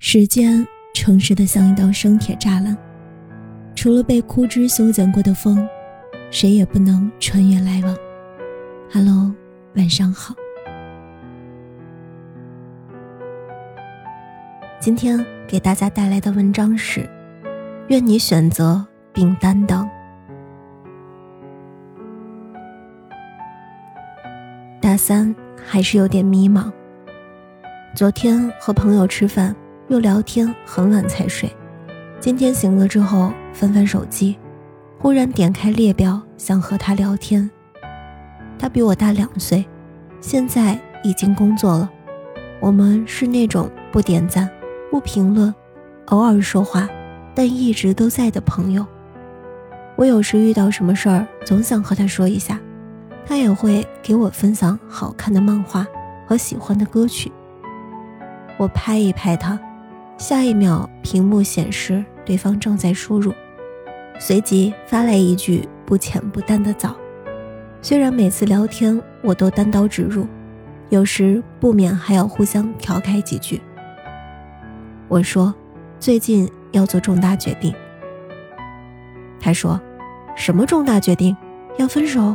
时间诚实的像一道生铁栅栏，除了被枯枝修剪过的风，谁也不能穿越来往。Hello，晚上好。今天给大家带来的文章是：愿你选择并担当。大三还是有点迷茫。昨天和朋友吃饭，又聊天，很晚才睡。今天醒了之后，翻翻手机，忽然点开列表，想和他聊天。他比我大两岁，现在已经工作了。我们是那种不点赞、不评论，偶尔说话，但一直都在的朋友。我有时遇到什么事儿，总想和他说一下。他也会给我分享好看的漫画和喜欢的歌曲。我拍一拍他，下一秒屏幕显示对方正在输入，随即发来一句不浅不淡的早。虽然每次聊天我都单刀直入，有时不免还要互相调侃几句。我说最近要做重大决定。他说什么重大决定？要分手？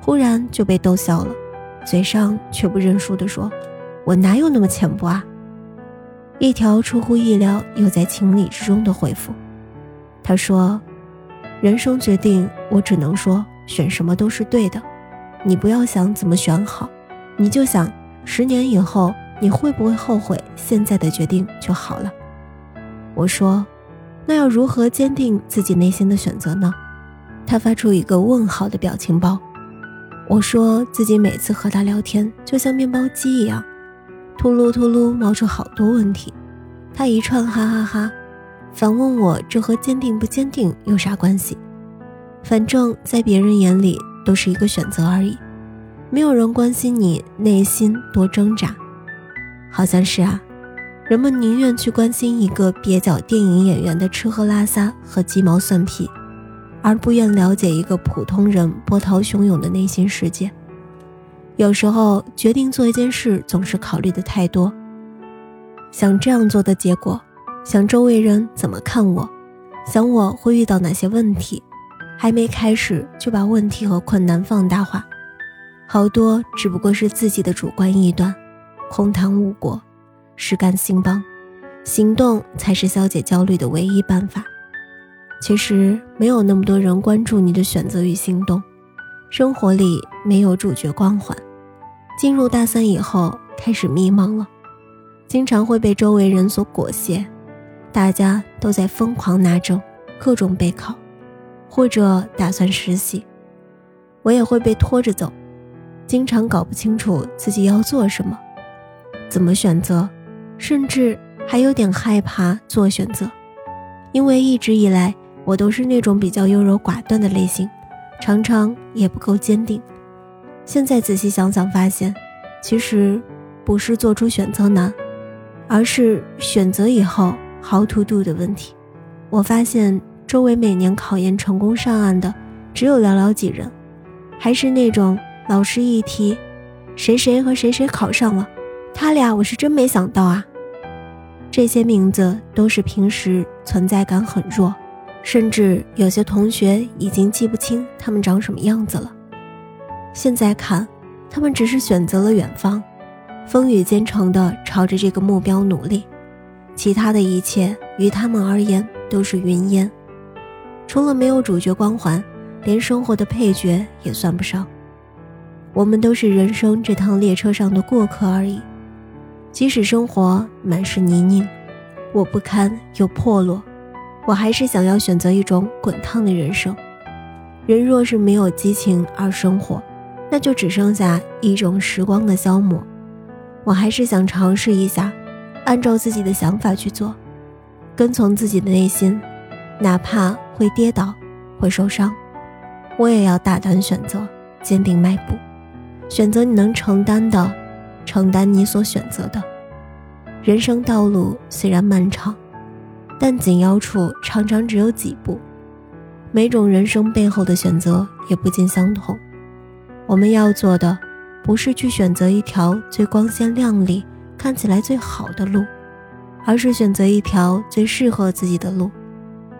忽然就被逗笑了，嘴上却不认输地说：“我哪有那么浅薄啊？”一条出乎意料又在情理之中的回复。他说：“人生决定，我只能说选什么都是对的。你不要想怎么选好，你就想十年以后你会不会后悔现在的决定就好了。”我说：“那要如何坚定自己内心的选择呢？”他发出一个问号的表情包。我说自己每次和他聊天就像面包机一样，秃噜秃噜冒出好多问题，他一串哈哈哈，反问我这和坚定不坚定有啥关系？反正，在别人眼里都是一个选择而已，没有人关心你内心多挣扎。好像是啊，人们宁愿去关心一个蹩脚电影演员的吃喝拉撒和鸡毛蒜皮。而不愿了解一个普通人波涛汹涌的内心世界。有时候决定做一件事，总是考虑的太多。想这样做的结果，想周围人怎么看我，想我会遇到哪些问题，还没开始就把问题和困难放大化，好多只不过是自己的主观臆断，空谈误国，实干兴邦，行动才是消解焦虑的唯一办法。其实没有那么多人关注你的选择与行动，生活里没有主角光环。进入大三以后，开始迷茫了，经常会被周围人所裹挟，大家都在疯狂拿证，各种备考，或者打算实习，我也会被拖着走，经常搞不清楚自己要做什么，怎么选择，甚至还有点害怕做选择，因为一直以来。我都是那种比较优柔寡断的类型，常常也不够坚定。现在仔细想想，发现其实不是做出选择难，而是选择以后 how to do 的问题。我发现周围每年考研成功上岸的只有寥寥几人，还是那种老师一提谁谁和谁谁考上了，他俩我是真没想到啊。这些名字都是平时存在感很弱。甚至有些同学已经记不清他们长什么样子了。现在看，他们只是选择了远方，风雨兼程地朝着这个目标努力，其他的一切于他们而言都是云烟。除了没有主角光环，连生活的配角也算不上。我们都是人生这趟列车上的过客而已。即使生活满是泥泞，我不堪又破落。我还是想要选择一种滚烫的人生。人若是没有激情而生活，那就只剩下一种时光的消磨。我还是想尝试一下，按照自己的想法去做，跟从自己的内心，哪怕会跌倒，会受伤，我也要大胆选择，坚定迈步，选择你能承担的，承担你所选择的。人生道路虽然漫长。但紧要处常常只有几步，每种人生背后的选择也不尽相同。我们要做的，不是去选择一条最光鲜亮丽、看起来最好的路，而是选择一条最适合自己的路，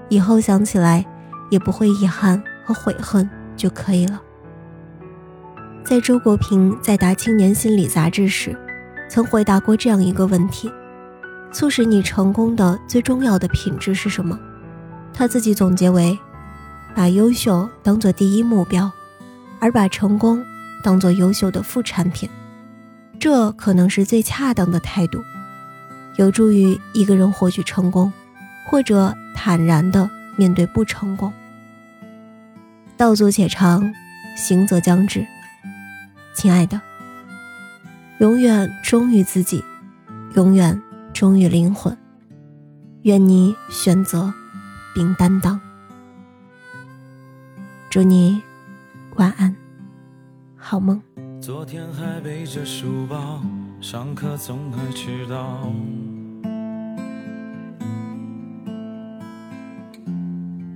以后想起来也不会遗憾和悔恨就可以了。在周国平在答《青年心理》杂志时，曾回答过这样一个问题：促使你成功的最重要的品质是什么？他自己总结为：把优秀当做第一目标，而把成功当做优秀的副产品。这可能是最恰当的态度。有助于一个人获取成功，或者坦然的面对不成功。道阻且长，行则将至。亲爱的，永远忠于自己，永远忠于灵魂。愿你选择并担当。祝你晚安，好梦。昨天还背着书包。上课总爱迟到，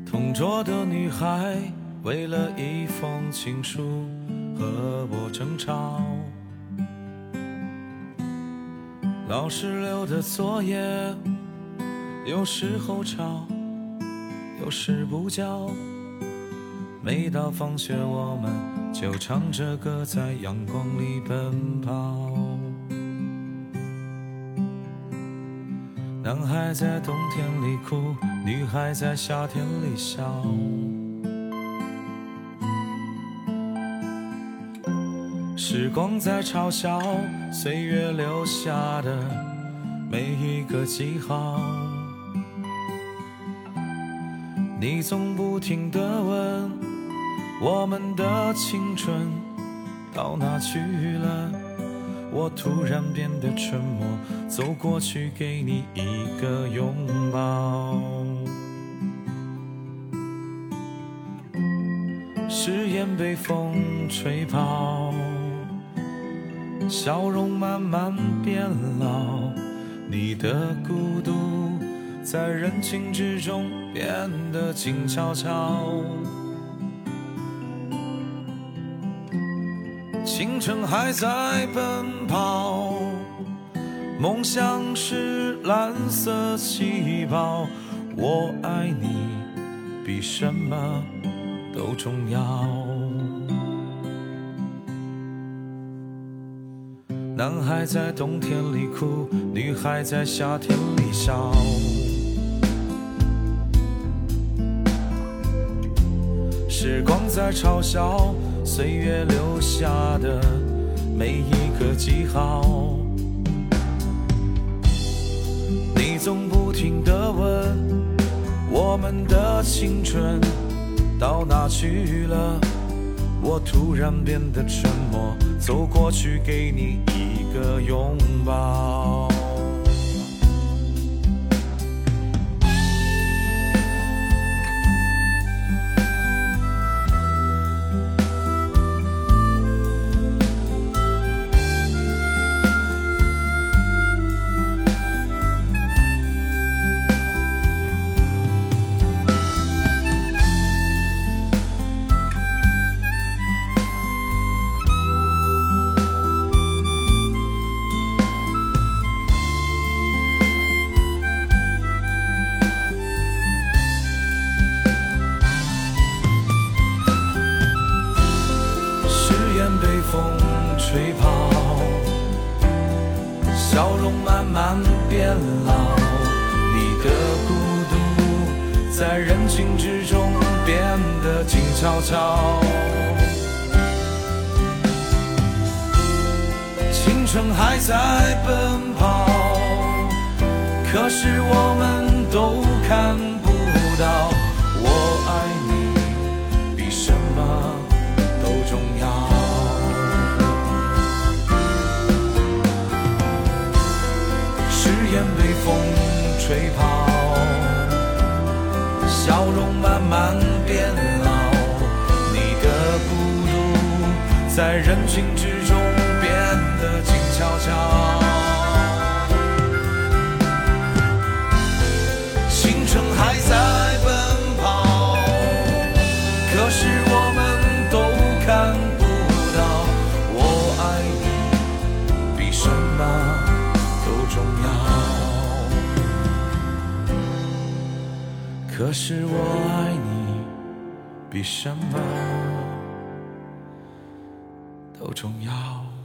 同桌的女孩为了一封情书和我争吵。老师留的作业有时候抄，有时不交。每到放学，我们就唱着歌在阳光里奔跑。男孩在冬天里哭，女孩在夏天里笑。时光在嘲笑岁月留下的每一个记号。你总不停地问，我们的青春到哪去了？我突然变得沉默，走过去给你一个拥抱。誓言被风吹跑，笑容慢慢变老，你的孤独在人群之中变得静悄悄。青春还在奔跑，梦想是蓝色气泡。我爱你比什么都重要。男孩在冬天里哭，女孩在夏天里笑。时光在嘲笑。岁月留下的每一个记号，你总不停地问，我们的青春到哪去了？我突然变得沉默，走过去给你一个拥抱。老，你的孤独在人群之中变得静悄悄。青春还在奔跑，可是我们都看不到。可是我爱你，比什么都重要。